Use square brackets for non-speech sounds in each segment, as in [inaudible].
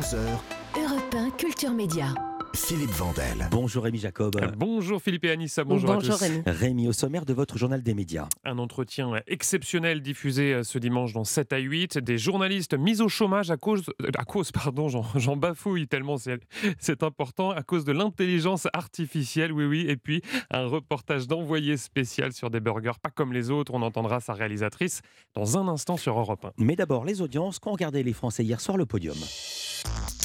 11h, Europe 1 Culture Média. Philippe Vandel. Bonjour Rémi Jacob. Bonjour Philippe et Anissa, bonjour, à tous. Rémi. Rémi, au sommaire de votre journal des médias. Un entretien exceptionnel diffusé euh, ce dimanche dans 7 à 8. Des journalistes mis au chômage à cause, euh, à cause pardon, j'en [laughs] bafouille tellement c'est important, à cause de l'intelligence artificielle, oui, oui. Et puis un reportage d'envoyé spécial sur des burgers pas comme les autres. On entendra sa réalisatrice dans un instant sur Europe 1. Mais d'abord, les audiences qu'ont regardé les Français hier soir le podium.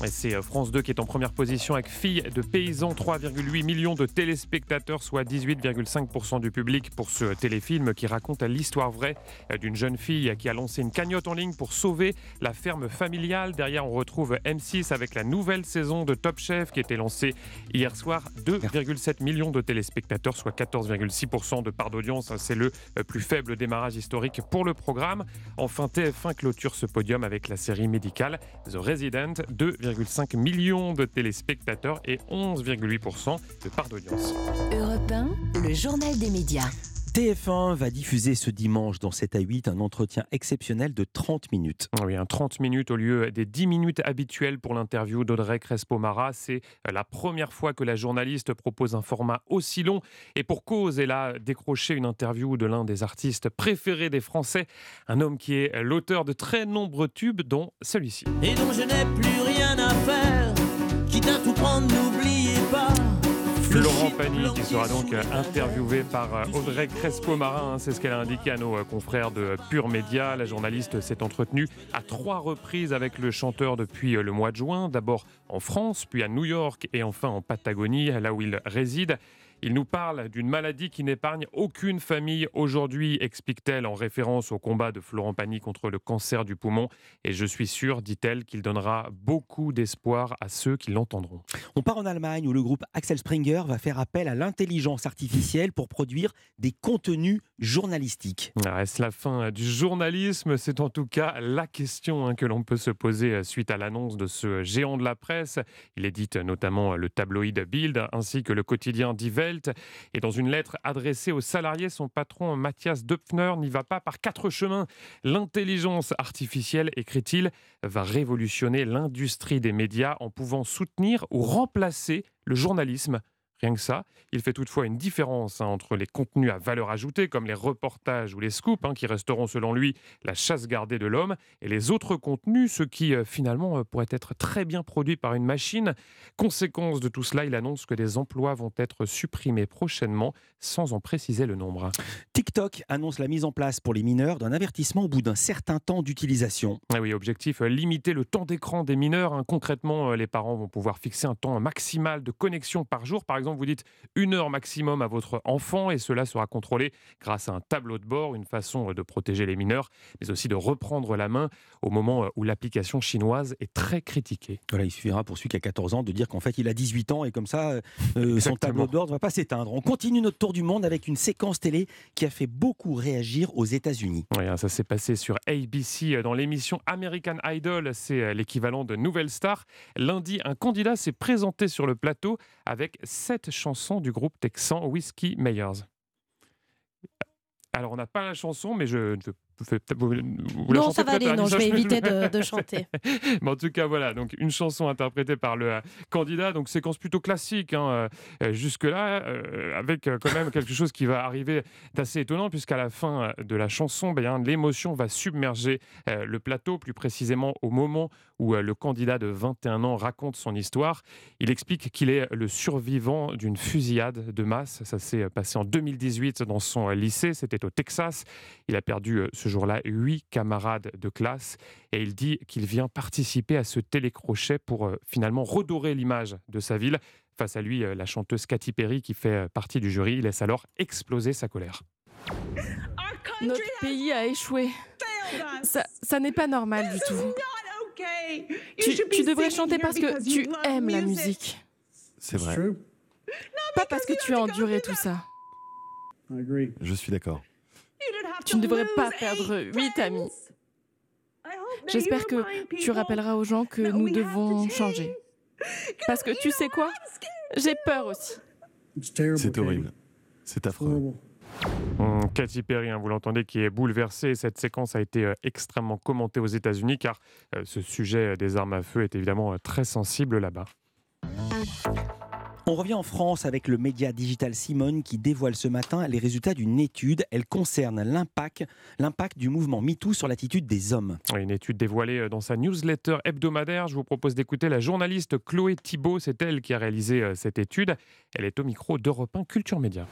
C'est euh, France 2 qui est en première position avec Fille de paysans, 3,8 millions de téléspectateurs, soit 18,5% du public pour ce téléfilm qui raconte l'histoire vraie euh, d'une jeune fille qui a lancé une cagnotte en ligne pour sauver la ferme familiale. Derrière, on retrouve M6 avec la nouvelle saison de Top Chef qui était lancée hier soir. 2,7 millions de téléspectateurs, soit 14,6% de part d'audience. C'est le euh, plus faible démarrage historique pour le programme. Enfin, TF1 clôture ce podium avec la série médicale The Resident, 2, 2,5 millions de téléspectateurs et 11,8% de part d'audience. Europe 1, le journal des médias. TF1 va diffuser ce dimanche dans 7 à 8 un entretien exceptionnel de 30 minutes. Oui, un 30 minutes au lieu des 10 minutes habituelles pour l'interview d'Audrey Crespo-Mara. C'est la première fois que la journaliste propose un format aussi long. Et pour cause, elle a décroché une interview de l'un des artistes préférés des Français, un homme qui est l'auteur de très nombreux tubes, dont celui-ci. Et dont je n'ai plus rien à faire, à tout prendre, n'oubliez pas. Laurent Pagny qui sera donc interviewé par euh, Audrey Crespo-Marin. Hein, c'est ce qu'elle a indiqué à nos euh, confrères de Pure Média. La journaliste s'est entretenue à trois reprises avec le chanteur depuis euh, le mois de juin. D'abord en France, puis à New York et enfin en Patagonie, là où il réside. Il nous parle d'une maladie qui n'épargne aucune famille aujourd'hui, explique-t-elle en référence au combat de Florent Pagny contre le cancer du poumon. Et je suis sûr, dit-elle, qu'il donnera beaucoup d'espoir à ceux qui l'entendront. On part en Allemagne où le groupe Axel Springer va faire appel à l'intelligence artificielle pour produire des contenus journalistiques. Ah, est-ce la fin du journalisme? C'est en tout cas la question hein, que l'on peut se poser suite à l'annonce de ce géant de la presse. Il édite notamment le tabloïd Bild ainsi que le quotidien Et dans une lettre adressée aux salariés, son patron Mathias Döpfner n'y va pas par quatre chemins. L'intelligence artificielle, écrit-il, va révolutionner l'industrie des médias en pouvant soutenir ou remplacer le journalisme Rien que ça, il fait toutefois une différence hein, entre les contenus à valeur ajoutée, comme les reportages ou les scoops, hein, qui resteront selon lui la chasse gardée de l'homme, et les autres contenus, ceux qui euh, finalement euh, pourraient être très bien produits par une machine. Conséquence de tout cela, il annonce que des emplois vont être supprimés prochainement, sans en préciser le nombre. TikTok annonce la mise en place pour les mineurs d'un avertissement au bout d'un certain temps d'utilisation. Ah oui, objectif euh, limiter le temps d'écran des mineurs. Hein. Concrètement, les parents vont pouvoir fixer un temps maximal de connexion par jour, par exemple exemple, vous dites une heure maximum à votre enfant et cela sera contrôlé grâce à un tableau de bord, une façon de protéger les mineurs, mais aussi de reprendre la main au moment où l'application chinoise est très critiquée. Voilà, il suffira pour celui qui a 14 ans de dire qu'en fait il a 18 ans et comme ça euh, [laughs] son tableau de bord ne va pas s'éteindre. On continue notre tour du monde avec une séquence télé qui a fait beaucoup réagir aux États-Unis. Oui, hein, ça s'est passé sur ABC euh, dans l'émission American Idol, c'est euh, l'équivalent de Nouvelle Star. Lundi, un candidat s'est présenté sur le plateau avec sept chanson du groupe texan Whiskey Mayers. Alors, on n'a pas la chanson, mais je, je non, ça va aller, non, je vais éviter de, [laughs] chanter. Mais en tout cas, voilà, donc une chanson interprétée par le euh, candidat, donc séquence plutôt classique hein, euh, jusque-là, euh, avec quand même quelque chose qui va arriver d'assez étonnant, puisqu'à la fin de la chanson, bien, l'émotion va submerger le plateau, plus précisément au moment où le candidat de 21 ans raconte son histoire. Il explique qu'il est le survivant d'une fusillade de masse. Ça s'est passé en 2018 dans son lycée, c'était au Texas. Il a perdu ce jour-là huit camarades de classe et il dit qu'il vient participer à ce télécrochet pour euh, finalement redorer l'image de sa ville. Face à lui, euh, la chanteuse Katy Perry, qui fait euh, partie du jury, laisse alors exploser sa colère. Notre pays a échoué. Ça, ça n'est pas normal du tout. Tu, tu devrais chanter parce que tu aimes la musique. C'est vrai. Pas parce que tu as enduré tout ça. Je suis d'accord. Tu ne devrais pas perdre huit amis. J'espère que tu rappelleras aux gens que nous devons changer. Parce que tu sais quoi? J'ai peur aussi. C'est horrible. C'est affreux. Katy Perry, hein, vous l'entendez, qui est bouleversée. Cette séquence a été euh, extrêmement commentée aux États-Unis car euh, ce sujet des armes à feu est évidemment euh, très sensible là-bas. On revient en France avec le média digital Simone qui dévoile ce matin les résultats d'une étude. Elle concerne l'impact, l'impact du mouvement MeToo sur l'attitude des hommes. Une étude dévoilée dans sa newsletter hebdomadaire. Je vous propose d'écouter la journaliste Chloé Thibault. C'est elle qui a réalisé cette étude. Elle est au micro d'Europe 1 Culture Média.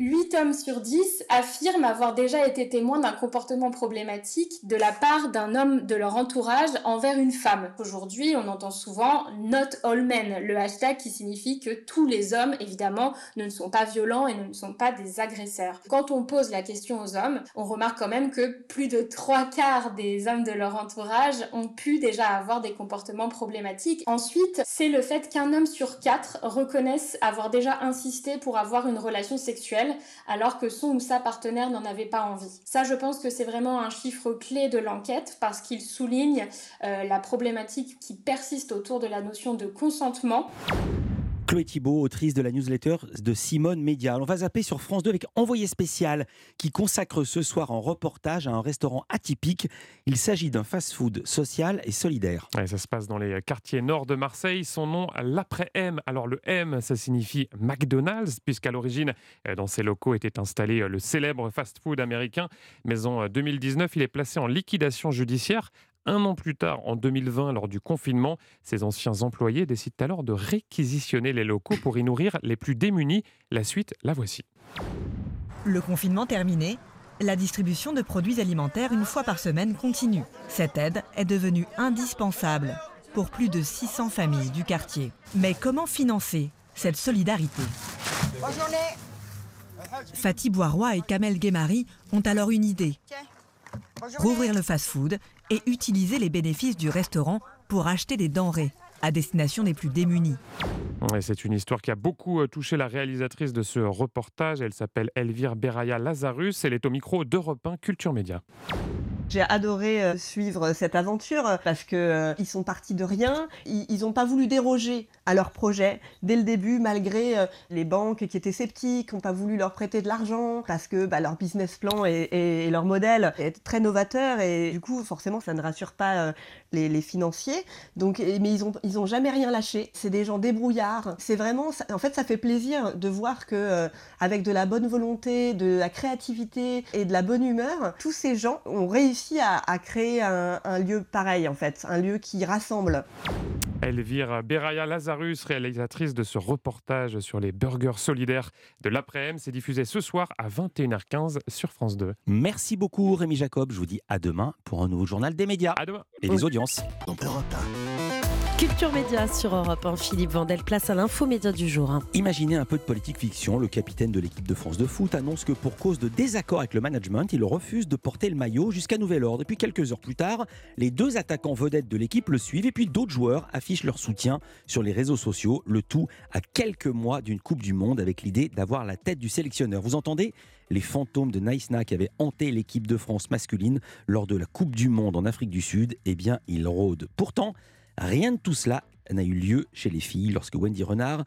8 hommes sur 10 affirment avoir déjà été témoins d'un comportement problématique de la part d'un homme de leur entourage envers une femme. Aujourd'hui, on entend souvent Not all men, le hashtag qui signifie que tous les hommes, évidemment, ne sont pas violents et ne sont pas des agresseurs. Quand on pose la question aux hommes, on remarque quand même que plus de trois quarts des hommes de leur entourage ont pu déjà avoir des comportements problématiques. Ensuite, c'est le fait qu'un homme sur quatre reconnaisse avoir déjà insisté pour avoir une relation sexuelle alors que son ou sa partenaire n'en avait pas envie. Ça, je pense que c'est vraiment un chiffre clé de l'enquête parce qu'il souligne euh, la problématique qui persiste autour de la notion de consentement. Chloé Thibault, autrice de la newsletter de Simone Média. On va zapper sur France 2 avec Envoyé spécial qui consacre ce soir en reportage à un restaurant atypique. Il s'agit d'un fast-food social et solidaire. ça se passe dans les quartiers nord de Marseille. Son nom, l'après-M. Alors le M, ça signifie McDonald's, puisqu'à l'origine, euh, dans ces locaux était installé euh, le célèbre fast-food américain. Mais en 2019, euh, il est placé en liquidation judiciaire un an plus tard, en 2020, lors du confinement, ces anciens employés décident alors de réquisitionner les locaux pour y nourrir les plus démunis. La suite, la voici. Le confinement terminé, la distribution de produits alimentaires une fois par semaine continue. Cette aide est devenue indispensable pour plus de 600 familles du quartier. Mais comment financer cette solidarité? Fatih Boiroy et Kamel Guémari ont alors une idée. Rouvrir le fast-food et utiliser les bénéfices du restaurant pour acheter des denrées à destination des plus démunis. C'est une histoire qui a beaucoup euh, touché la réalisatrice de ce reportage. Elle s'appelle Elvire Beraya Lazarus. Elle est au micro d'Europe 1 Culture Média. J'ai adoré euh, suivre cette aventure parce que euh, ils sont partis de rien. Ils n'ont pas voulu déroger à leur projet dès le début, malgré euh, les banques qui étaient sceptiques, n'ont pas voulu leur prêter de l'argent parce que bah, leur business plan et, leur modèle est très novateur et du coup, forcément, ça ne rassure pas les, financiers. Donc, mais ils ont, ils ont jamais rien lâché. C'est des gens débrouillards. C'est vraiment, en fait, ça fait plaisir de voir que avec de la bonne volonté, de la créativité et de la bonne humeur, tous ces gens ont réussi à, créer un, lieu pareil, en fait, un lieu qui rassemble. Elvire Beraya Lazarus, réalisatrice de ce reportage sur les burgers solidaires de l'après-midi, c'est diffusé ce soir à 21h15 sur France 2. Merci beaucoup Rémi Jacob, je vous dis à demain pour un nouveau journal des médias. À demain. Et des audiences. Culture Média sur Europe 1. Philippe Vandel, place à l'info média du jour. Imaginez un peu de politique fiction. Le capitaine de l'équipe de France de foot annonce que pour cause de désaccord avec le management, il refuse de porter le maillot jusqu'à nouvel ordre. Et puis quelques heures plus tard, les deux attaquants vedettes de l'équipe le suivent et puis d'autres joueurs affichent leur soutien sur les réseaux sociaux. Le tout à quelques mois d'une Coupe du Monde avec l'idée d'avoir la tête du sélectionneur. Vous entendez les fantômes de Naïsna qui avaient hanté l'équipe de France masculine lors de la Coupe du Monde en Afrique du Sud, eh bien, ils rôdent. Pourtant, Rien de tout cela n'a eu lieu chez les filles lorsque Wendy Renard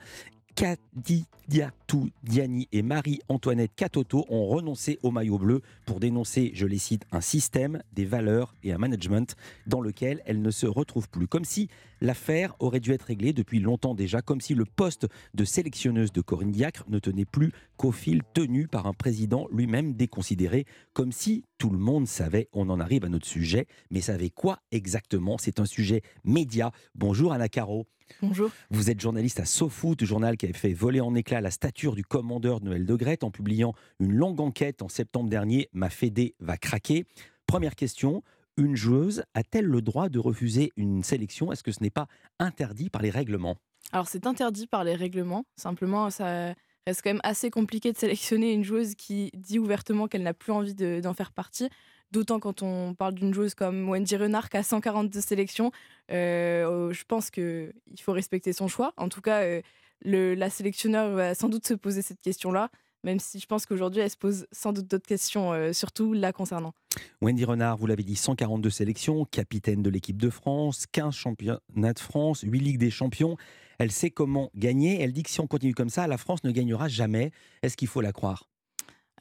Kadidiatou Diani et Marie-Antoinette Katoto ont renoncé au maillot bleu pour dénoncer, je les cite, un système, des valeurs et un management dans lequel elles ne se retrouvent plus. Comme si l'affaire aurait dû être réglée depuis longtemps déjà, comme si le poste de sélectionneuse de Corinne Diacre ne tenait plus qu'au fil tenu par un président lui-même déconsidéré, comme si tout le monde savait, on en arrive à notre sujet, mais savait quoi exactement? C'est un sujet média. Bonjour Anna Caro. Bonjour. Vous êtes journaliste à SoFoot, journal qui avait fait voler en éclats la stature du commandeur de Noël de Grette en publiant une longue enquête en septembre dernier. Ma Fédé va craquer. Première question. Une joueuse a-t-elle le droit de refuser une sélection? Est-ce que ce n'est pas interdit par les règlements? Alors c'est interdit par les règlements. Simplement, ça reste quand même assez compliqué de sélectionner une joueuse qui dit ouvertement qu'elle n'a plus envie d'en faire partie. D'autant quand on parle d'une joueuse comme Wendy Renard qui a 142 sélections, euh, je pense qu'il faut respecter son choix. En tout cas, euh, le, la sélectionneur va sans doute se poser cette question-là, même si je pense qu'aujourd'hui, elle se pose sans doute d'autres questions, euh, surtout la concernant. Wendy Renard, vous l'avez dit, 142 sélections, capitaine de l'équipe de France, 15 championnats de France, 8 Ligues des champions. Elle sait comment gagner. Elle dit que si on continue comme ça, la France ne gagnera jamais. Est-ce qu'il faut la croire?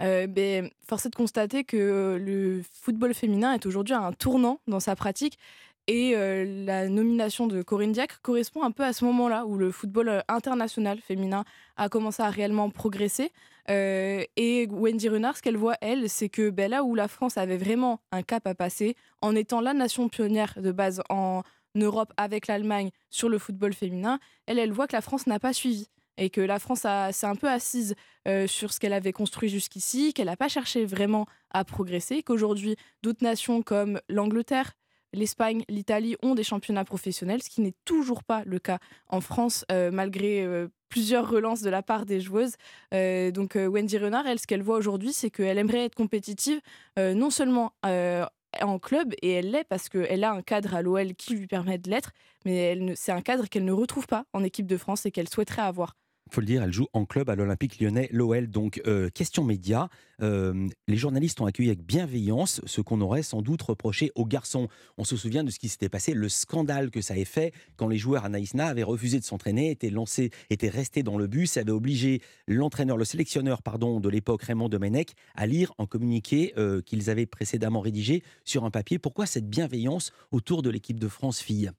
Ben, force est de constater que le football féminin est aujourd'hui à un tournant dans sa pratique. Et la nomination de Corinne Diacre correspond un peu à ce moment-là où le football international féminin a commencé à réellement progresser. et Wendy Renard, ce qu'elle voit, elle, c'est que ben, là où la France avait vraiment un cap à passer, en étant la nation pionnière de base en Europe avec l'Allemagne sur le football féminin, elle, elle voit que la France n'a pas suivi et que la France s'est un peu assise sur ce qu'elle avait construit jusqu'ici, qu'elle n'a pas cherché vraiment à progresser, qu'aujourd'hui d'autres nations comme l'Angleterre, l'Espagne, l'Italie ont des championnats professionnels, ce qui n'est toujours pas le cas en France, malgré plusieurs relances de la part des joueuses. donc Wendy Renard, elle, ce qu'elle voit aujourd'hui, c'est qu'elle aimerait être compétitive, non seulement en club, et elle l'est parce qu'elle a un cadre à l'OL qui lui permet de l'être, mais c'est un cadre qu'elle ne retrouve pas en équipe de France et qu'elle souhaiterait avoir faut le dire, elle joue en club à l'Olympique lyonnais, l'OL. Donc, euh, question média, euh, les journalistes ont accueilli avec bienveillance ce qu'on aurait sans doute reproché aux garçons. On se souvient de ce qui s'était passé, le scandale que ça avait fait quand les joueurs à Naïsna avaient refusé de s'entraîner, étaient lancés, étaient restés dans le bus, avait obligé l'entraîneur, le sélectionneur, pardon, de l'époque, Raymond Domenech, à lire en communiqué euh, qu'ils avaient précédemment rédigé sur un papier. Pourquoi cette bienveillance autour de l'équipe de France filles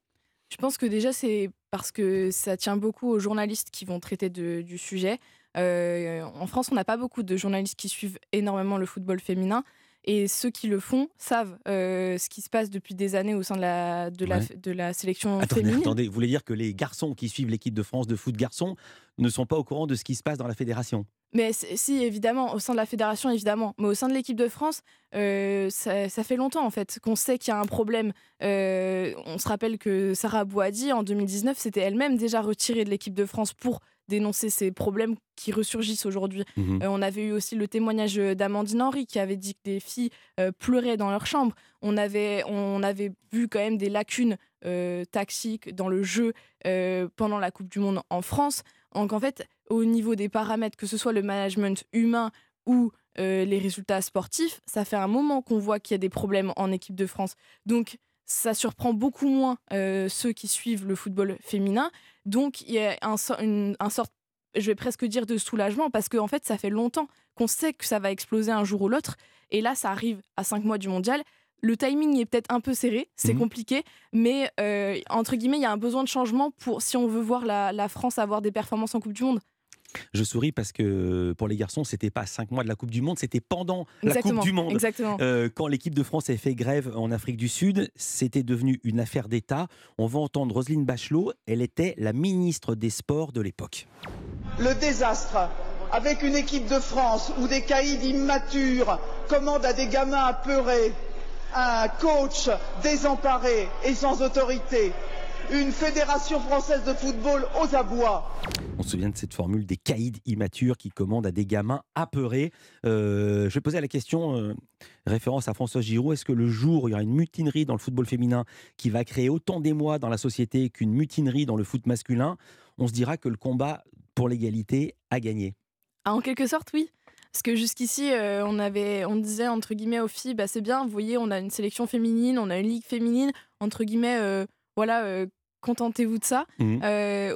je pense que déjà, c'est parce que ça tient beaucoup aux journalistes qui vont traiter du sujet. Euh, en France, on n'a pas beaucoup de journalistes qui suivent énormément le football féminin. Et ceux qui le font savent euh, ce qui se passe depuis des années au sein de la, de la, de la sélection attendez, féminine. Attendez, vous voulez dire que les garçons qui suivent l'équipe de France de foot garçons ne sont pas au courant de ce qui se passe dans la fédération? Mais si, évidemment, au sein de la fédération, évidemment. Mais au sein de l'équipe de France, euh, ça, fait longtemps, en fait, qu'on sait qu'il y a un problème. Euh, on se rappelle que Sarah Boadi, en 2019, s'était elle-même déjà retirée de l'équipe de France pour dénoncer ces problèmes qui ressurgissent aujourd'hui. Mmh euh, on avait eu aussi le témoignage d'Amandine Henry qui avait dit que des filles pleuraient dans leur chambre. On avait, on avait vu quand même des lacunes taxiques dans le jeu pendant la Coupe du Monde en France. Donc en fait, au niveau des paramètres, que ce soit le management humain ou euh, les résultats sportifs, ça fait un moment qu'on voit qu'il y a des problèmes en équipe de France. Donc ça surprend beaucoup moins euh, ceux qui suivent le football féminin. Donc il y a un, un sort, je vais presque dire, de soulagement parce qu'en en fait, ça fait longtemps qu'on sait que ça va exploser un jour ou l'autre. Et là, ça arrive à cinq mois du mondial. Le timing est peut-être un peu serré, c'est mhm. compliqué, mais euh, entre guillemets, il y a un besoin de changement pour si on veut voir la, France avoir des performances en Coupe du Monde. Je souris parce que pour les garçons, c'était pas cinq mois de la Coupe du Monde, c'était pendant la Coupe du Monde. Exactement. Euh, quand l'équipe de France a fait grève en Afrique du Sud, c'était devenu une affaire d'État. On va entendre Roselyne Bachelot, elle était la ministre des Sports de l'époque. Le désastre avec une équipe de France où des caïds immatures commandent à des gamins apeurés un coach désemparé et sans autorité, une fédération française de football aux abois. On se souvient de cette formule des caïds immatures qui commandent à des gamins apeurés. Euh, je vais poser la question, euh, référence à François Giroud, est-ce que le jour où il y aura une mutinerie dans le football féminin qui va créer autant d'émoi dans la société qu'une mutinerie dans le foot masculin, on se dira que le combat pour l'égalité a gagné ah, En quelque sorte, oui. Parce que jusqu'ici, euh, on avait, on disait entre guillemets aux filles, bah, c'est bien, vous voyez, on a une sélection féminine, on a une ligue féminine, entre guillemets, euh, voilà, euh, contentez-vous de ça. Mmh.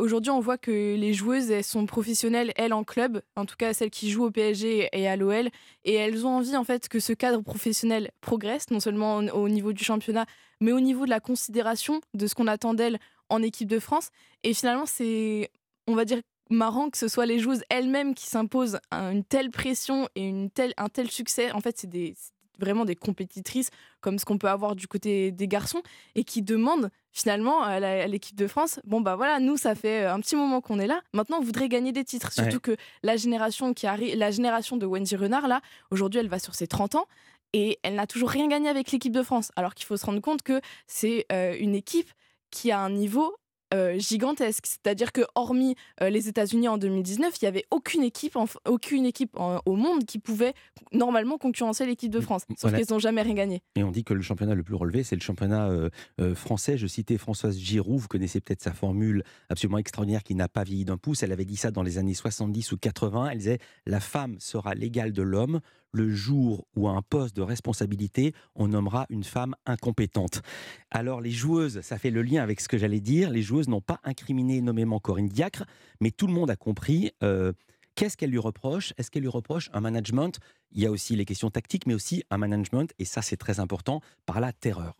Aujourd'hui, on voit que les joueuses, elles sont professionnelles, elles en club, en tout cas celles qui jouent au PSG et à l'OL, et elles ont envie en fait que ce cadre professionnel progresse, non seulement au niveau du championnat, mais au niveau de la considération de ce qu'on attend d'elles en équipe de France. Et finalement, c'est, on va dire, marrant que ce soit les joueuses elles-mêmes qui s'imposent une telle pression et une telle, un tel succès. En fait, c'est des, vraiment des compétitrices comme ce qu'on peut avoir du côté des garçons et qui demandent finalement à l'équipe de France bon bah voilà nous ça fait un petit moment qu'on est là. Maintenant on voudrait gagner des titres surtout que la génération qui arrive la génération de Wendy Renard là aujourd'hui elle va sur ses 30 ans et elle n'a toujours rien gagné avec l'équipe de France. Alors qu'il faut se rendre compte que c'est euh, une équipe qui a un niveau euh, gigantesque. C'est-à-dire que hormis euh, les États-Unis en 2019, il n'y avait aucune équipe, aucune équipe au monde qui pouvait normalement concurrencer l'équipe de France. Sauf qu'ils n'ont jamais rien gagné. Et on dit que le championnat le plus relevé, c'est le championnat euh, français. Je citais Françoise Giroud, vous connaissez peut-être sa formule absolument extraordinaire qui n'a pas vieilli d'un pouce. Elle avait dit ça dans les années 70 ou 80. Elle disait La femme sera l'égale de l'homme le jour où à un poste de responsabilité, on nommera une femme incompétente. Alors les joueuses, ça fait le lien avec ce que j'allais dire, les joueuses n'ont pas incriminé nommément Corinne Diacre, mais tout le monde a compris euh, Qu'est-ce qu'elle lui reproche? Est-ce qu'elle lui reproche un management? Il y a aussi les questions tactiques, mais aussi un management, et ça c'est très important, par la terreur.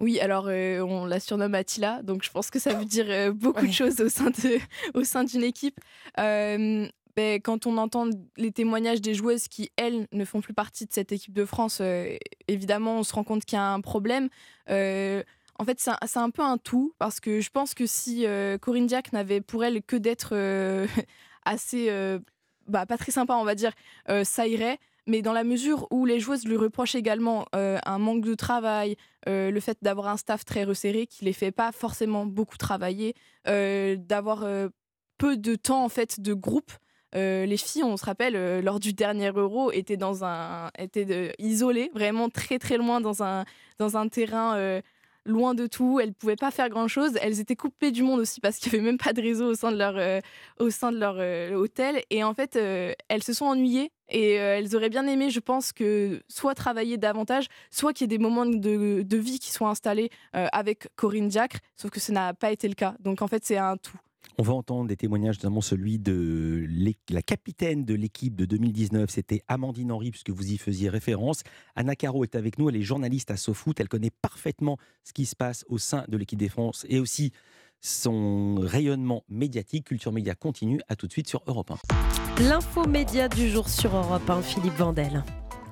Oui, alors euh, on la surnomme Attila, donc je pense que ça veut dire euh, beaucoup de choses au sein, de, [laughs] au sein d'une équipe. Euh, ben, quand on entend les témoignages des joueuses qui, elles, ne font plus partie de cette équipe de France, évidemment, on se rend compte qu'il y a un problème. en fait, c'est un, peu un tout, parce que je pense que si Corinne Diac n'avait pour elle que d'être [laughs] assez, bah, pas très sympa, on va dire, ça irait mais dans la mesure où les joueuses lui reprochent également euh, un manque de travail, euh, le fait d'avoir un staff très resserré qui les fait pas forcément beaucoup travailler, euh, d'avoir peu de temps en fait de groupe. Les filles, on se rappelle, lors du dernier Euro, étaient dans un, étaient isolées, vraiment très très loin dans un dans un terrain loin de tout, elles pouvaient pas faire grand chose. Elles étaient coupées du monde aussi parce qu'il y avait même pas de réseau au sein de leur, euh, au sein de leur euh, hôtel. Et en fait, euh, elles se sont ennuyées et elles auraient bien aimé, je pense, que soit travailler davantage, soit qu'il y ait des moments de, de vie qui soient installés avec Corinne Diacre, sauf que ce n'a pas été le cas. Donc en fait, c'est un tout. On va entendre des témoignages, notamment celui de la capitaine de l'équipe de 2019, c'était Amandine Henry, puisque vous y faisiez référence. Anna Caro est avec nous, elle est journaliste à SoFoot, elle connaît parfaitement ce qui se passe au sein de l'équipe des France et aussi son rayonnement médiatique. Culture Média continue, à tout de suite sur Europe 1. L'info média du jour sur Europe 1, Philippe Vandel.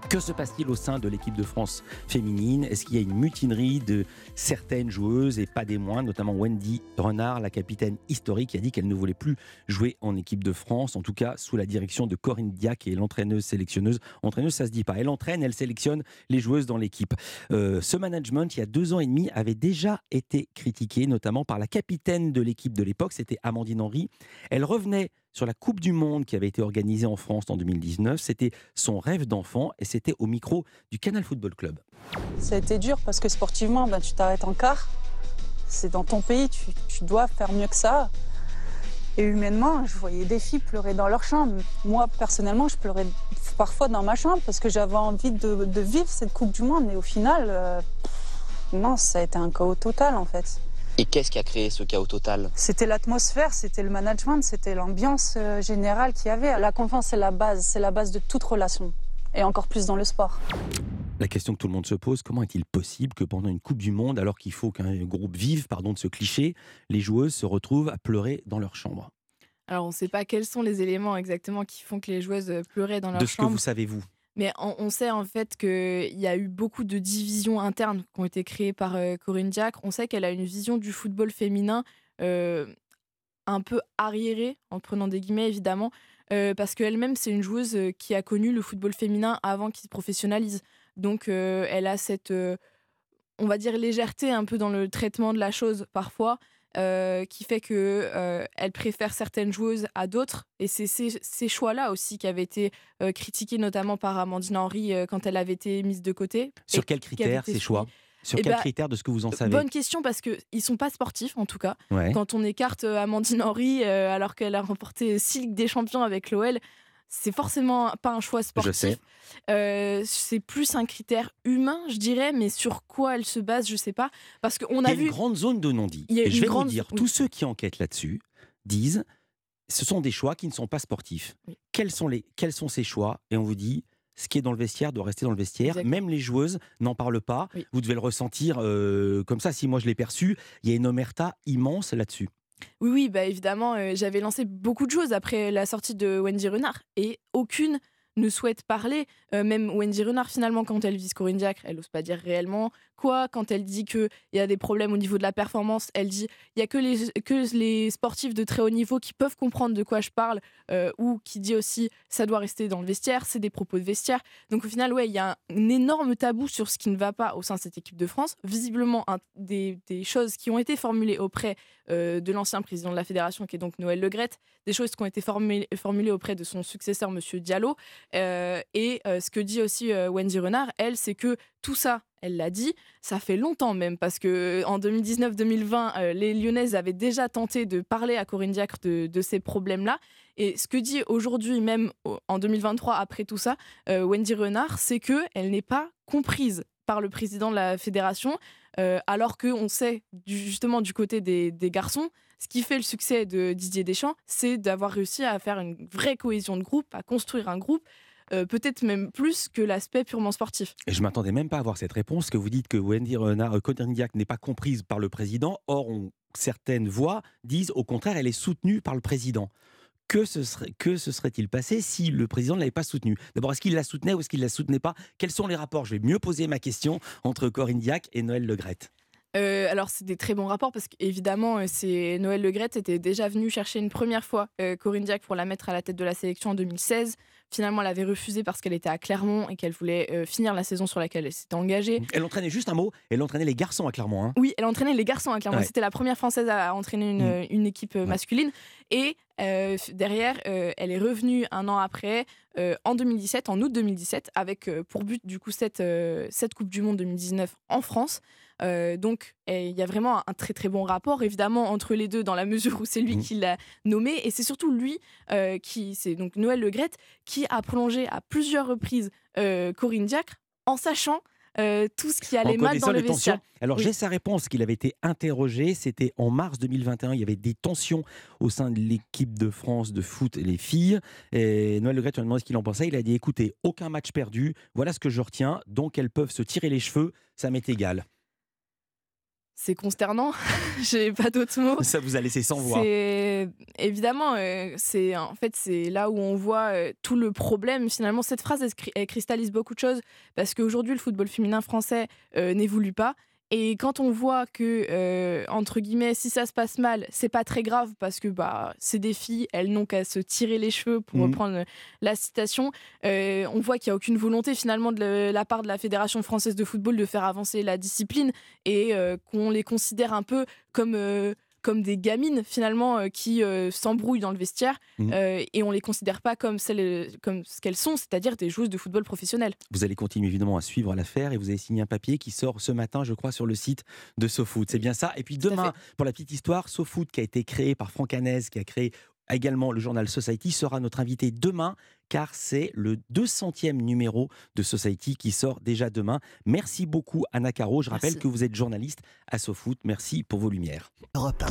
Que se passe-t-il au sein de l'équipe de France féminine? Est-ce qu'il y a une mutinerie de certaines joueuses et pas des moindres, notamment Wendy Renard, la capitaine historique, qui a dit qu'elle ne voulait plus jouer en équipe de France, en tout cas sous la direction de Corinne Diac, qui est l'entraîneuse sélectionneuse. Entraîneuse, ça se dit pas. Elle entraîne, elle sélectionne les joueuses dans l'équipe. Euh, ce management, il y a deux ans et demi, avait déjà été critiqué, notamment par la capitaine de l'équipe de l'époque, c'était Amandine Henry. Elle revenait sur la Coupe du Monde qui avait été organisée en France en 2019. C'était son rêve d'enfant et c'était au micro du Canal Football Club. Ça a été dur parce que sportivement, ben, tu t'arrêtes en quart. C'est dans ton pays, tu, dois faire mieux que ça. Et humainement, je voyais des filles pleurer dans leur chambre. Moi, personnellement, je pleurais parfois dans ma chambre parce que j'avais envie de, vivre cette Coupe du Monde. Mais au final, euh, non, ça a été un chaos total en fait. Et qu'est-ce qui a créé ce chaos total? C'était l'atmosphère, c'était le management, c'était l'ambiance euh, générale qu'il y avait. La confiance, c'est la base, c'est la base de toute relation, et encore plus dans le sport. La question que tout le monde se pose, comment est-il possible que pendant une Coupe du Monde, alors qu'il faut qu'un groupe vive, pardon de ce cliché, les joueuses se retrouvent à pleurer dans leur chambre? Alors, on ne sait pas quels sont les éléments exactement qui font que les joueuses pleuraient dans leur chambre. De ce que vous savez, vous mais on, sait en fait qu'il y a eu beaucoup de divisions internes qui ont été créées par euh, Corinne Diacre. On sait qu'elle a une vision du football féminin euh, un peu arriérée, en prenant des guillemets évidemment, euh, parce qu'elle-même c'est une joueuse qui a connu le football féminin avant qu'il se professionnalise. Donc elle a cette, on va dire, légèreté un peu dans le traitement de la chose parfois. Euh, qui fait que euh, elle préfère certaines joueuses à d'autres. Et c'est ces, choix-là aussi qui avaient été euh, critiqués notamment par Amandine Henry quand elle avait été mise de côté. Sur quels critères ces choix? sur eh quels bah, critères de ce que vous en savez? Bonne question parce qu'ils ne sont pas sportifs en tout cas. Quand on écarte Amandine Henry alors qu'elle a remporté 6 Ligues des Champions avec l'OL, c'est forcément pas un choix sportif. Euh, c'est plus un critère humain, je dirais, mais sur quoi elle se base, je sais pas. Parce qu'on a, vu. une grande zone de non-dit. Et je vais vous dire, tous ceux qui enquêtent là-dessus disent ce sont des choix qui ne sont pas sportifs. Quels, sont les, quels sont ces choix? Et on vous dit ce qui est dans le vestiaire doit rester dans le vestiaire. Même les joueuses n'en parlent pas. Vous devez le ressentir euh, comme ça. Si moi je l'ai perçu, il y a une omerta immense là-dessus. Oui, oui, bah évidemment, euh, j'avais lancé beaucoup de choses après la sortie de Wendy Renard et aucune ne souhaite parler. Euh, même Wendy Renard, finalement, quand elle vise Corinne Diacre, elle n'ose pas dire réellement quoi. Quand elle dit qu'il y a des problèmes au niveau de la performance, elle dit il y a que les, que les sportifs de très haut niveau qui peuvent comprendre de quoi je parle, euh, ou qui dit aussi ça doit rester dans le vestiaire, c'est des propos de vestiaire. Donc au final, ouais, il y a un, énorme tabou sur ce qui ne va pas au sein de cette équipe de France. Visiblement, des, des, choses qui ont été formulées auprès euh, de l'ancien président de la fédération, qui est donc Noël Legrette, des choses qui ont été formulées, formulées auprès de son successeur, Monsieur Diallo. Euh, et ce que dit aussi Wendy Renard, elle, c'est que tout ça, elle l'a dit, ça fait longtemps même, parce que en 2019-2020, euh, les Lyonnaises avaient déjà tenté de parler à Corinne Diacre de, ces problèmes-là. Et ce que dit aujourd'hui, même en 2023, après tout ça, euh, Wendy Renard, c'est qu'elle n'est pas comprise par le président de la fédération. alors qu'on sait justement du côté des garçons, ce qui fait le succès de Didier Deschamps, c'est d'avoir réussi à faire une vraie cohésion de groupe, à construire un groupe euh, peut-être même plus que l'aspect purement sportif. Et je m'attendais même pas à avoir cette réponse, que vous dites que Wendy Renard euh, n'est pas comprise par le président. Or, certaines voix disent au contraire, elle est soutenue par le président. Que se, serait, que se serait-il passé si le président ne l'avait pas soutenue? D'abord, est-ce qu'il la soutenait ou est-ce qu'il ne la soutenait pas? Quels sont les rapports? Je vais mieux poser ma question entre Corinne Diac et Noël Legrette. Euh, alors, c'est des très bons rapports parce qu'évidemment, c'est Noël Legrette était déjà venu chercher une première fois Corinne Diac pour la mettre à la tête de la sélection en 2016. Finalement, elle avait refusé parce qu'elle était à Clermont et qu'elle voulait euh, finir la saison sur laquelle elle s'était engagée. Elle entraînait juste un mot, elle entraînait les garçons à Clermont. Hein. Oui, elle entraînait les garçons à Clermont. C'était la première française à entraîner une, mm. équipe euh, masculine. Et euh, derrière, elle est revenue un an après, en 2017, en août 2017, avec pour but du coup cette, cette Coupe du Monde 2019 en France. Euh, donc, il y a vraiment un, très très bon rapport, évidemment, entre les deux, dans la mesure où c'est lui mmh. qui l'a nommé. Et c'est surtout lui, euh, qui, c'est donc Noël Legrette, qui a prolongé à plusieurs reprises euh, Corinne Diacre en sachant tout ce qui allait mal dans le vestiaire. Alors j'ai sa réponse qu'il avait été interrogé, c'était en mars 2021, il y avait des tensions au sein de l'équipe de France de foot les filles. Et Noël Legrette lui a demandé ce qu'il en pensait, il a dit écoutez, aucun match perdu, voilà ce que je retiens, donc elles peuvent se tirer les cheveux, ça m'est égal c'est consternant. [laughs] J'ai pas d'autres mots. Ça vous a laissé sans voix. évidemment, euh, c'est en fait c'est là où on voit euh, tout le problème. Finalement, cette phrase elle, cristallise beaucoup de choses parce qu'aujourd'hui le football féminin français euh, n'évolue pas et quand on voit que, euh, entre guillemets, si ça se passe mal, c'est pas très grave parce que bah, c'est des filles, elles n'ont qu'à se tirer les cheveux pour mmh. reprendre la citation. Euh, on voit qu'il n'y a aucune volonté finalement de la part de la Fédération française de football de faire avancer la discipline et euh, qu'on les considère un peu comme comme des gamines finalement euh, qui euh, s'embrouillent dans le vestiaire mmh. euh, et on les considère pas comme, celles, comme ce qu'elles sont, c'est-à-dire des joueuses de football professionnel. Vous allez continuer évidemment à suivre l'affaire et vous avez signé un papier qui sort ce matin, je crois, sur le site de SoFoot. C'est bien ça. Et puis demain, pour la petite histoire, SoFoot qui a été créé par Franck Hanez, qui a créé également le journal Society, sera notre invité demain car c'est le 200e numéro de Society qui sort déjà demain. Merci beaucoup Anna Caro. Je rappelle que vous êtes journaliste à SoFoot. Merci pour vos lumières. Europe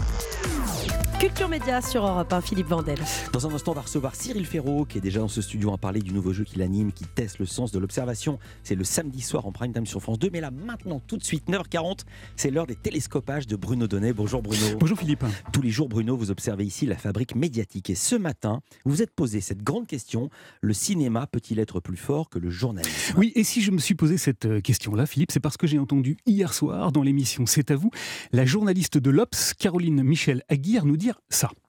Culture Média sur Europe 1, Philippe Vandel. Dans un instant, on va recevoir Cyril Ferraud, qui est déjà dans ce studio à parler du nouveau jeu qu'il anime, qui teste le sens de l'observation. C'est le samedi soir en prime time sur France 2. Mais là, maintenant, tout de suite, 9h40, c'est l'heure des télescopages de Bruno Donnet. Bonjour Bruno. Bonjour Philippe. Tous les jours, Bruno, vous observez ici la fabrique médiatique. Et ce matin, vous vous êtes posé cette grande question le cinéma peut-il être plus fort que le journalisme? Oui, et si je me suis posé cette euh, question-là, Philippe, c'est parce que j'ai entendu hier soir dans l'émission C'est à vous, la journaliste de l'Obs, Caroline Michel Aguirre, nous dire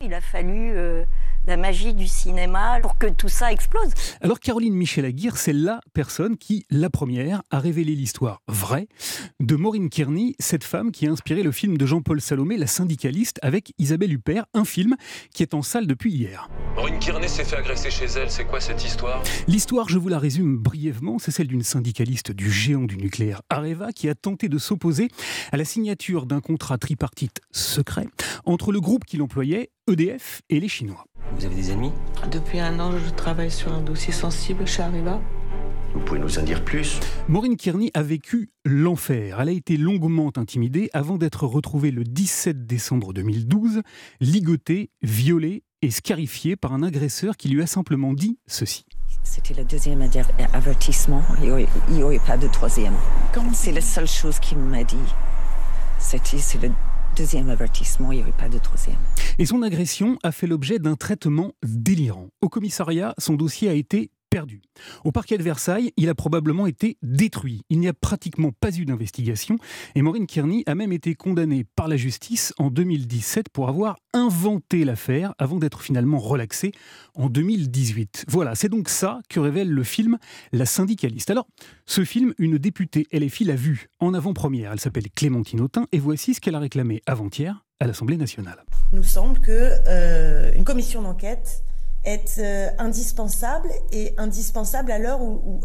Il a fallu euh, la magie du cinéma pour que tout ça explose. Alors Caroline Michel Aguirre, c'est la personne qui, la première, a révélé l'histoire vraie de Maureen Kearney, cette femme qui a inspiré le film de Jean-Paul Salomé, La syndicaliste, avec Isabelle Huppert, un film qui est en salle depuis hier. Maureen Kearney s'est fait agresser chez elle, c'est quoi cette histoire? L'histoire, je vous la résume brièvement, c'est celle d'une syndicaliste du géant du nucléaire Areva qui a tenté de s'opposer à la signature d'un contrat tripartite secret entre le groupe qui l'employait, EDF, et les Chinois. Vous avez des ennemis Depuis un an, je travaille sur un dossier sensible chez Areva. Vous pouvez nous en dire plus Maureen Kearney a vécu l'enfer. Elle a été longuement intimidée avant d'être retrouvée le 17 décembre 2012, ligotée, violée et scarifiée par un agresseur qui lui a simplement dit ceci. C'était le deuxième avertissement. Il n'y aurait pas de troisième. C'est la seule chose qu'il m'a dit. C'était le deuxième avertissement, il n'y aurait pas de troisième. Et son agression a fait l'objet d'un traitement délirant. Au commissariat, son dossier a été Au parquet de Versailles, il a probablement été détruit. Il n'y a pratiquement pas eu d'investigation et Maureen Kearney a même été condamnée par la justice en 2017 pour avoir inventé l'affaire avant d'être finalement relaxée en 2018. Voilà, c'est donc ça que révèle le film La syndicaliste. Alors, ce film, une députée LFI l'a vu en avant-première. Elle s'appelle Clémentine Autain et voici ce qu'elle a réclamé avant-hier à l'Assemblée nationale. Il nous semble qu'une euh, commission d'enquête est euh, indispensable et indispensable à l'heure où,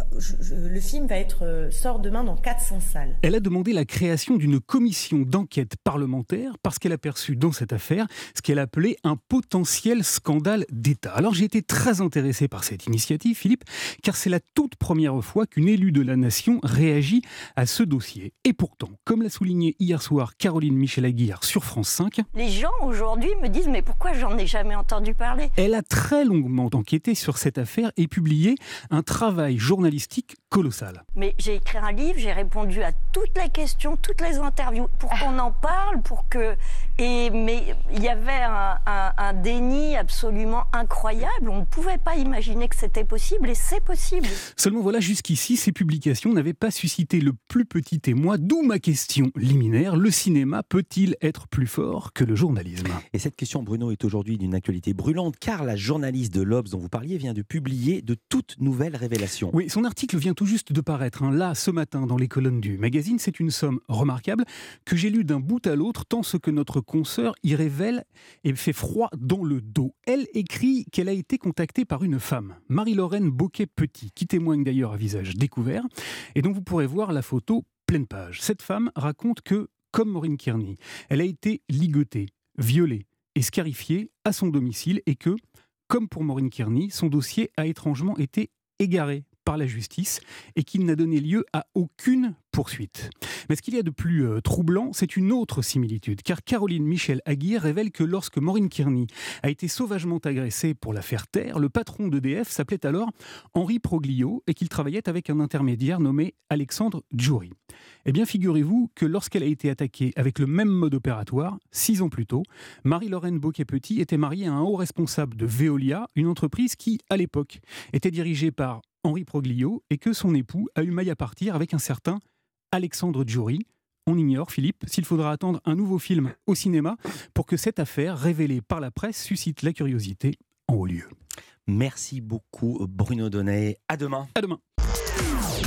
le film va être euh, sort demain dans 400 salles. Elle a demandé la création d'une commission d'enquête parlementaire parce qu'elle a perçu dans cette affaire ce qu'elle appelait un potentiel scandale d'État. Alors j'ai été très intéressé par cette initiative, Philippe, car c'est la toute première fois qu'une élue de la nation réagit à ce dossier. Et pourtant, comme l'a souligné hier soir Caroline Michel-Aguirre sur France 5, les gens aujourd'hui me disent mais pourquoi j'en ai jamais entendu parler? Elle a très longuement enquêté sur cette affaire et publié un travail journalistique colossal. Mais j'ai écrit un livre, j'ai répondu à toutes les questions, toutes les interviews pour qu'on en parle, pour que et mais il y avait un, un déni absolument incroyable. On ne pouvait pas imaginer que c'était possible et c'est possible. Seulement voilà, jusqu'ici, ces publications n'avaient pas suscité le plus petit émoi, d'où ma question liminaire le cinéma peut-il être plus fort que le journalisme? Et cette question, Bruno, est aujourd'hui d'une actualité brûlante car la journaliste de l'Obs dont vous parliez vient de publier de toutes nouvelles révélations. Oui, son article vient tout juste de paraître, hein, là, ce matin, dans les colonnes du magazine. C'est une somme remarquable que j'ai lue d'un bout à l'autre, tant ce que notre consoeur y révèle et fait froid dans le dos. Elle écrit qu'elle a été contactée par une femme, Marie-Lorraine Boquet-Petit, qui témoigne d'ailleurs à visage découvert, et dont vous pourrez voir la photo pleine page. Cette femme raconte que, comme Maureen Kearney, elle a été ligotée, violée et scarifiée à son domicile et que, comme pour Maureen Kearney, son dossier a étrangement été égaré par la justice et qu'il n'a donné lieu à aucune poursuite. Mais ce qu'il y a de plus euh, troublant, c'est une autre similitude, car Caroline Michel Aguirre révèle que lorsque Maureen Kearney a été sauvagement agressée pour la faire taire, le patron d'EDF s'appelait alors Henri Proglio et qu'il travaillait avec un intermédiaire nommé Alexandre Djouri. Eh bien, figurez-vous que lorsqu'elle a été attaquée avec le même mode opératoire, six ans plus tôt, Marie-Lorraine Boquet-Petit était mariée à un haut responsable de Veolia, une entreprise qui, à l'époque, était dirigée par Henri Proglio et que son époux a eu maille à partir avec un certain Alexandre Djouri. On ignore, Philippe, s'il faudra attendre un nouveau film au cinéma pour que cette affaire, révélée par la presse, suscite la curiosité en haut lieu. Merci beaucoup, Bruno Donnet. À demain. À demain.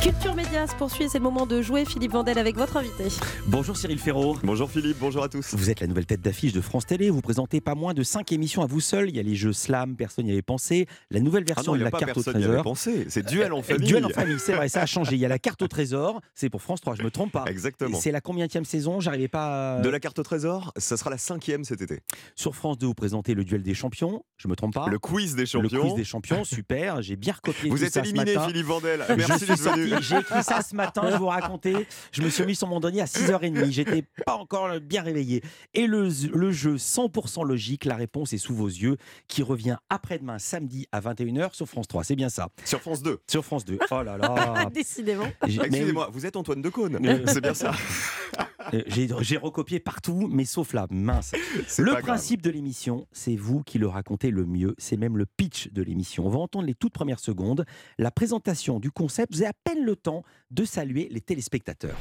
Culture Média se poursuit, c'est le moment de jouer Philippe Vandel avec votre invité. Bonjour Cyril Ferraud. Bonjour Philippe, bonjour à tous. Vous êtes la nouvelle tête d'affiche de France Télé, vous présentez pas moins de 5 émissions à vous seul. Il y a les jeux Slam, personne n'y avait pensé. La nouvelle version ah de la carte au trésor. pensé, c'est duel en famille. duel en famille, c'est vrai, ça a changé. Il y a la carte au trésor, c'est pour France 3, je me trompe pas. Exactement. C'est la combienième saison J'arrivais pas. De la carte au trésor, ça sera la cinquième cet été. Sur France 2, vous présentez le duel des champions, je me trompe pas. Le quiz des champions. Le quiz des champions, super. J'ai bien recopié. Vous êtes éliminé, Philippe Vandel. Merci d'être J'ai écrit ça ce matin, je vous raconter. Je me suis mis sur mon denier à 6h30. J'étais pas encore bien réveillé. Et le, le jeu 100% logique, la réponse est sous vos yeux, qui revient après-demain, samedi à 21h sur France 3. C'est bien ça. Sur France 2. Sur France 2. Oh là là. [laughs] Décidément. Excusez-moi, vous êtes Antoine Decaune. C'est bien ça. [laughs] Euh, j'ai recopié partout, mais sauf là, mince. Le principe de l'émission, c'est vous qui le racontez le mieux. C'est même le pitch de l'émission. On va entendre les toutes premières secondes, la présentation du concept. Vous avez à peine le temps de saluer les téléspectateurs.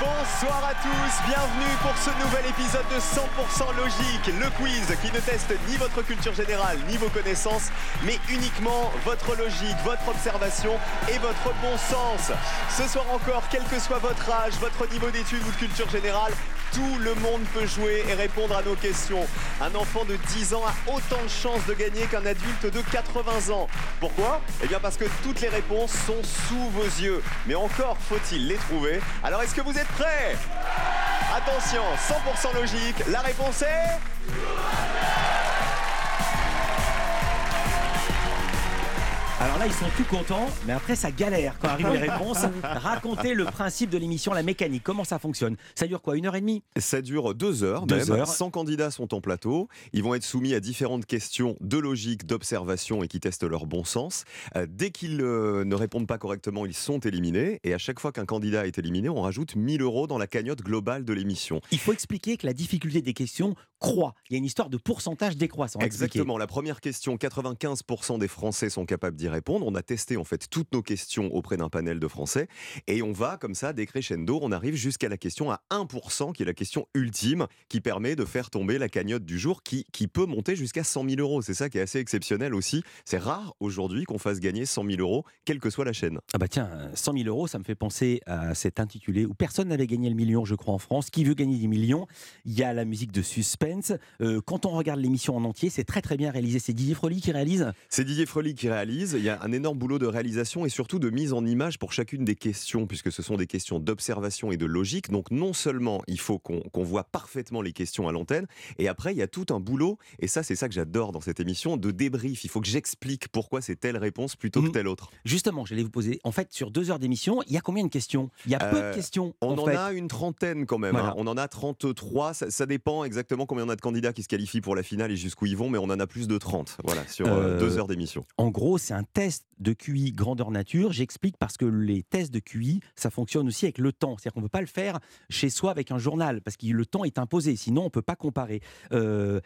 Bonsoir à tous, bienvenue pour ce nouvel épisode de 100% logique, le quiz qui ne teste ni votre culture générale ni vos connaissances, mais uniquement votre logique, votre observation et votre bon sens. Ce soir encore, quel que soit votre âge, votre niveau d'études ou de culture générale, tout le monde peut jouer et répondre à nos questions. Un enfant de 10 ans a autant de chances de gagner qu'un adulte de 80 ans. Pourquoi? Eh bien parce que toutes les réponses sont sous vos yeux. Mais encore faut-il les trouver. Alors est-ce que vous êtes prêts? Attention, 100% logique, la réponse est... là, ils sont tout contents, mais après, ça galère quand arrivent les réponses. [laughs] Racontez le principe de l'émission, la mécanique, comment ça fonctionne. Ça dure quoi, une heure et demie? Ça dure deux heures, deux même. Heures. 100 candidats sont en plateau. Ils vont être soumis à différentes questions de logique, d'observation et qui testent leur bon sens. Euh, dès qu'ils euh, ne répondent pas correctement, ils sont éliminés. Et à chaque fois qu'un candidat est éliminé, on rajoute 1000 euros dans la cagnotte globale de l'émission. Il faut expliquer que la difficulté des questions croît. Il y a une histoire de pourcentage décroissant. Exactement. La première question, 95% des Français sont capables d'y répondre. On a testé en fait toutes nos questions auprès d'un panel de Français et on va comme ça décrescendo. On arrive jusqu'à la question à 1% qui est la question ultime qui permet de faire tomber la cagnotte du jour qui, qui peut monter jusqu'à 100 000 euros. C'est ça qui est assez exceptionnel aussi. C'est rare aujourd'hui qu'on fasse gagner 100 000 euros, quelle que soit la chaîne. Ah bah tiens, 100 000 euros, ça me fait penser à cet intitulé où personne n'avait gagné le million, je crois, en France. Qui veut gagner des millions? Il y a la musique de suspense suspense. Euh, quand on regarde l'émission en entier, c'est très très bien réalisé. C'est Didier Froli qui réalise? C'est Didier Froli qui réalise. Il y a un énorme boulot de réalisation et surtout de mise en image pour chacune des questions, puisque ce sont des questions d'observation et de logique. Donc non seulement il faut qu'on voit parfaitement les questions à l'antenne, et après il y a tout un boulot, et ça c'est ça que j'adore dans cette émission, de débrief. Il faut que j'explique pourquoi c'est telle réponse plutôt que Mhm. telle autre. Justement, j'allais vous poser. En fait, sur deux heures d'émission, il y a combien de questions? Il y a peu Euh, de questions. On en en, fait. a une trentaine quand même. Voilà. hein. On en a 33. Ça, ça dépend exactement combien on a de candidats qui se qualifient pour la finale et jusqu'où ils vont, mais on en a plus de 30. Voilà, sur euh, Euh, deux heures d'émission. En gros, c'est un test de QI grandeur nature. J'explique parce que les tests de QI, ça fonctionne aussi avec le temps. C'est-à-dire qu'on ne peut pas le faire chez soi avec un journal parce que le temps est imposé. Sinon, on ne peut pas comparer. Euh,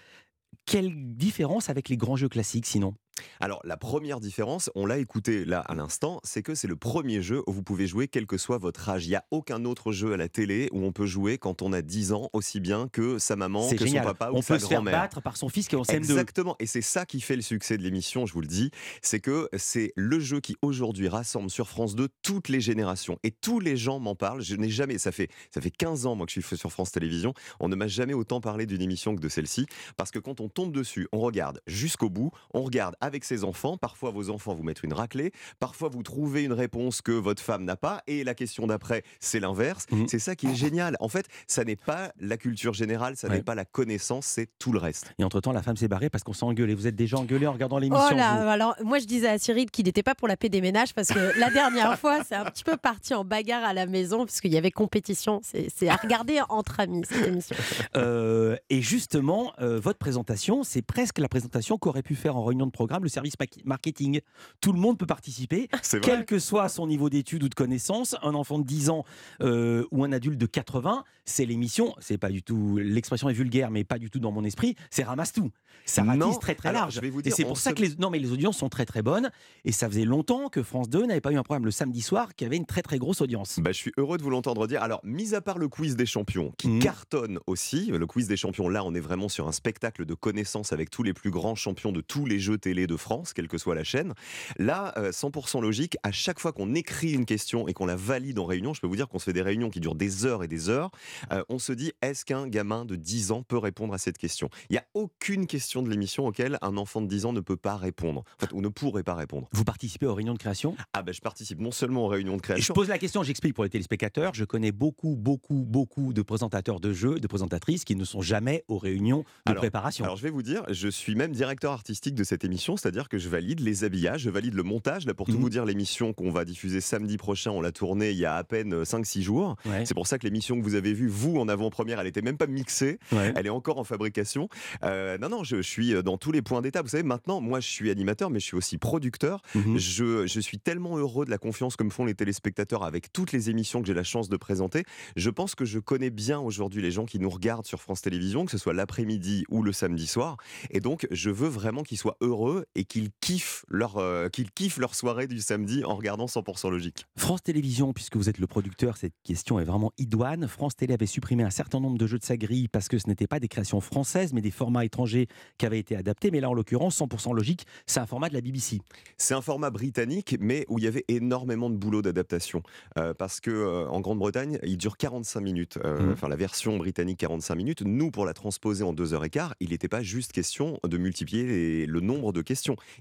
quelle différence avec les grands jeux classiques sinon? Alors, la première différence, on l'a écouté là à l'instant, c'est que c'est le premier jeu où vous pouvez jouer quel que soit votre âge. Il n'y a aucun autre jeu à la télé où on peut jouer quand on a 10 ans, aussi bien que sa maman, que génial. son papa ou on que sa peut se faire grand-mère. battre par son fils qui est en CM2. Exactement, et c'est ça qui fait le succès de l'émission, je vous le dis, c'est que c'est le jeu qui aujourd'hui rassemble sur France 2 toutes les générations et tous les gens m'en parlent. Je n'ai jamais, ça fait ça fait 15 ans moi que je suis sur France Télévisions, on ne m'a jamais autant parlé d'une émission que de celle-ci parce que quand on tombe dessus, on regarde jusqu'au bout, on regarde avec ses enfants, parfois vos enfants vous mettent une raclée, parfois vous trouvez une réponse que votre femme n'a pas et la question d'après, c'est l'inverse. Mhm. C'est ça qui est génial. En fait, ça n'est pas la culture générale, ça Ouais. n'est pas la connaissance, c'est tout le reste. Et entre-temps, la femme s'est barrée parce qu'on s'est engueulé. Vous êtes déjà engueulé en regardant l'émission Oh là, vous. alors moi je disais à Cyril qu'il n'était pas pour la paix des ménages parce que la dernière [laughs] fois c'est un petit peu parti en bagarre à la maison parce qu'il y avait compétition. C'est c'est à regarder entre amis cette émission. Euh, et justement, euh, votre présentation, c'est presque la présentation qu'aurait pu faire en réunion de programme le service marketing. Tout le monde peut participer, [laughs] quel que soit son niveau d'études ou de connaissances. Un enfant de 10 ans euh, ou un adulte de 80, c'est l'émission. C'est pas du tout l'expression est vulgaire, mais pas du tout dans mon esprit. C'est ramasse tout. Ça ratisse très très Alors, large. je vais vous et c'est pour ça se- que les non mais les audiences sont très très bonnes. Et ça faisait longtemps que France 2 n'avait pas eu un programme le samedi soir qui avait une très très grosse audience. Bah, je suis heureux de vous l'entendre dire. Alors, mis à part le quiz des champions, qui Mhm. cartonne aussi, le quiz des champions, là, on est vraiment sur un spectacle de connaissances avec tous les plus grands champions de tous les jeux télé de France, quelle que soit la chaîne. Là, euh, 100% logique, à chaque fois qu'on écrit une question et qu'on la valide en réunion, je peux vous dire qu'on se fait des réunions qui durent des heures et des heures, euh, on se dit, est-ce qu'un gamin de 10 ans peut répondre à cette question? Il n'y a aucune question de l'émission auquel un enfant de 10 ans ne peut pas répondre, en fait, ou ne pourrait pas répondre. Vous participez aux réunions de création? Ah ben, je participe non seulement aux réunions de Et je création, pose la question, j'explique pour les téléspectateurs. Je connais beaucoup, beaucoup, beaucoup de présentateurs de jeux, de présentatrices qui ne sont jamais aux réunions de Alors- préparation. Alors je vais vous dire, je suis même directeur artistique de cette émission, c'est-à-dire que je valide les habillages, je valide le montage. Là, pour tout Mhm. vous dire, l'émission qu'on va diffuser samedi prochain, on l'a tournée il y a à peine 5-6 jours. Ouais. C'est pour ça que l'émission que vous avez vue, vous, en avant-première, elle n'était même pas mixée. Ouais. Elle est encore en fabrication. Euh, non, non, je, je suis dans tous les points d'étape. Vous savez, maintenant, moi, je suis animateur, mais je suis aussi producteur. Mhm. Je, je suis tellement heureux de la confiance que me font les téléspectateurs avec toutes les émissions que j'ai la chance de présenter. Je pense que je connais bien aujourd'hui les gens qui nous regardent sur France Télévisions, que ce soit l'après-midi ou le samedi soir. Et donc, je veux vraiment qu'ils soient heureux et qu'ils kiffent leur, euh, qu'ils kiffent leur soirée du samedi en regardant 100% logique. France Télévisions, puisque vous êtes le producteur, cette question est vraiment idoine. France Télé avait supprimé un certain nombre de jeux de sa grille parce que ce n'était pas des créations françaises, mais des formats étrangers qui avaient été adaptés. Mais là, en l'occurrence, 100% logique, c'est un format de la BBC. C'est un format britannique, mais où il y avait énormément de boulot d'adaptation. Euh, parce que euh, en Grande-Bretagne, il dure 45 minutes. Euh, Mhm. Enfin, la version britannique, 45 minutes. Nous, pour la transposer en 2h15, il n'était pas juste question de multiplier les- le nombre de questions.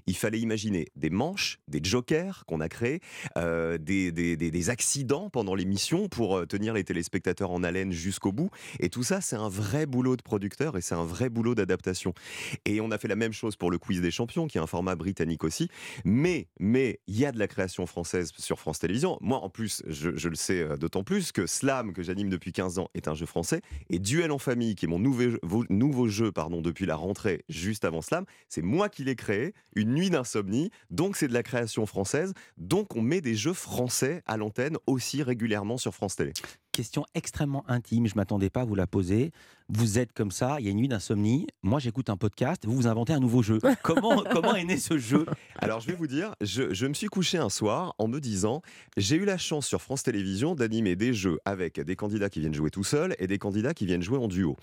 Il fallait imaginer des manches, des jokers qu'on a créés, euh, des, accidents pendant l'émission pour euh, tenir les téléspectateurs en haleine jusqu'au bout. Et tout ça, c'est un vrai boulot de producteur et c'est un vrai boulot d'adaptation. Et on a fait la même chose pour le quiz des champions, qui est un format britannique aussi. Mais, mais, il y a de la création française sur France Télévisions. Moi, en plus, je, le sais euh, d'autant plus que Slam, que j'anime depuis 15 ans, est un jeu français. Et Duel en famille, qui est mon nouveau, nouveau jeu pardon, depuis la rentrée juste avant Slam, c'est moi qui l'ai créé, une nuit d'insomnie. Donc, c'est de la création française. Donc, on met des jeux français à l'antenne aussi régulièrement sur France Télé. Question extrêmement intime, je m'attendais pas à vous la poser. Vous êtes comme ça, il y a une nuit d'insomnie. Moi, j'écoute un podcast, vous vous inventez un nouveau jeu. Comment, [laughs] comment est né ce jeu? Alors je vais vous dire, je, je me suis couché un soir en me disant, j'ai eu la chance sur France Télévisions d'animer des jeux avec des candidats qui viennent jouer tout seuls et des candidats qui viennent jouer en duo.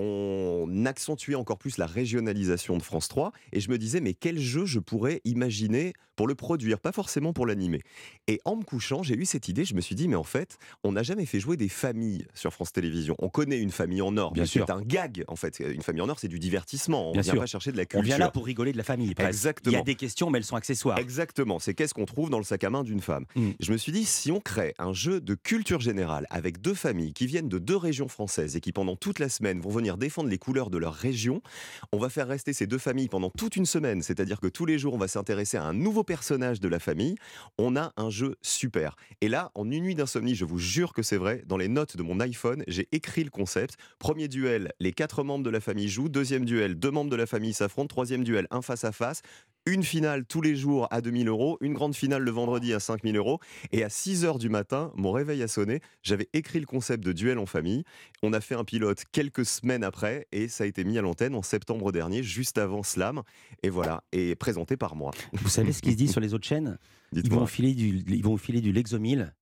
On accentuait encore plus la régionalisation de France 3 et je me disais, mais quel jeu je pourrais imaginer pour le produire, pas forcément pour l'animer. Et en me couchant, j'ai eu cette idée, je me suis dit, mais en fait, on n'a jamais fait jouer des familles sur France Télévisions. On connaît une famille en or, bien. C'est un gag en fait. Une famille en or, c'est du divertissement. On Bien vient sûr. pas chercher de la On culture. vient là pour rigoler de la famille. presque. Exactement. Il y a des questions, mais elles sont accessoires. Exactement, c'est qu'est-ce qu'on trouve dans le sac à main d'une femme. Mm. Je me suis dit, si on crée un jeu de culture générale avec deux familles qui viennent de deux régions françaises et qui pendant toute la semaine vont venir défendre les couleurs de leur région, on va faire rester ces deux familles pendant toute une semaine, c'est-à-dire que tous les jours on va s'intéresser à un nouveau personnage de la famille, on a un jeu super. Et là, en une nuit d'insomnie, je vous jure que c'est vrai, dans les notes de mon iPhone, j'ai écrit le concept. Premier duel, les quatre membres de la famille jouent. Deuxième duel, deux membres de la famille s'affrontent. Troisième duel, un face à face. Une finale tous les jours à 2000 euros, une grande finale le vendredi à 5000 euros. Et à 6 heures du matin, mon réveil a sonné. J'avais écrit le concept de duel en famille. On a fait un pilote quelques semaines après et ça a été mis à l'antenne en septembre dernier, juste avant Slam. Et voilà, et présenté par moi. Vous savez ce qui se dit sur les autres chaînes? [laughs] Ils vont, filer du, ils vont filer du Lexomil.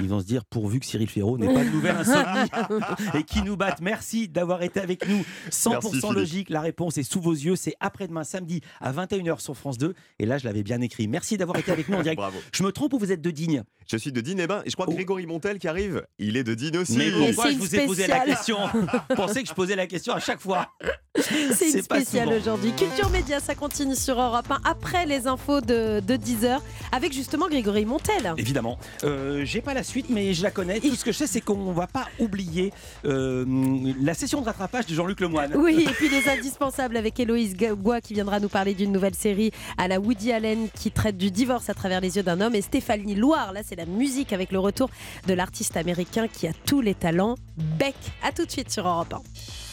Ils vont se dire pourvu que Cyril Ferraud n'ait pas de nouvelle insomnie [laughs] et qui nous batte. Merci d'avoir été avec nous. 100% Merci, Philippe. logique, la réponse est sous vos yeux. C'est après-demain samedi à 21h sur France 2. Et là, je l'avais bien écrit. Merci d'avoir été avec nous en direct. [laughs] Bravo. Je me trompe ou vous êtes de Digne? Je suis de Digne et ben, et je crois que Grégory Montel qui arrive, il est de Digne aussi. Mais pourquoi je vous ai posé la question? Pensez que je posais la question à chaque fois [laughs] C'est une spéciale aujourd'hui. Culture Média, ça continue sur Europe 1 après les infos de, de 10h avec justement Grégory Montel. Évidemment. Euh, J'ai pas la suite, mais je la connais. Tout ce que je sais, c'est qu'on va pas oublier euh, la session de rattrapage de Jean-Luc Lemoyne. Oui, et puis les indispensables avec Héloïse Goua qui viendra nous parler d'une nouvelle série à la Woody Allen qui traite du divorce à travers les yeux d'un homme. Et Stéphanie Loire, là c'est la musique avec le retour de l'artiste américain qui a tous les talents. Beck, à tout de suite sur Europe 1.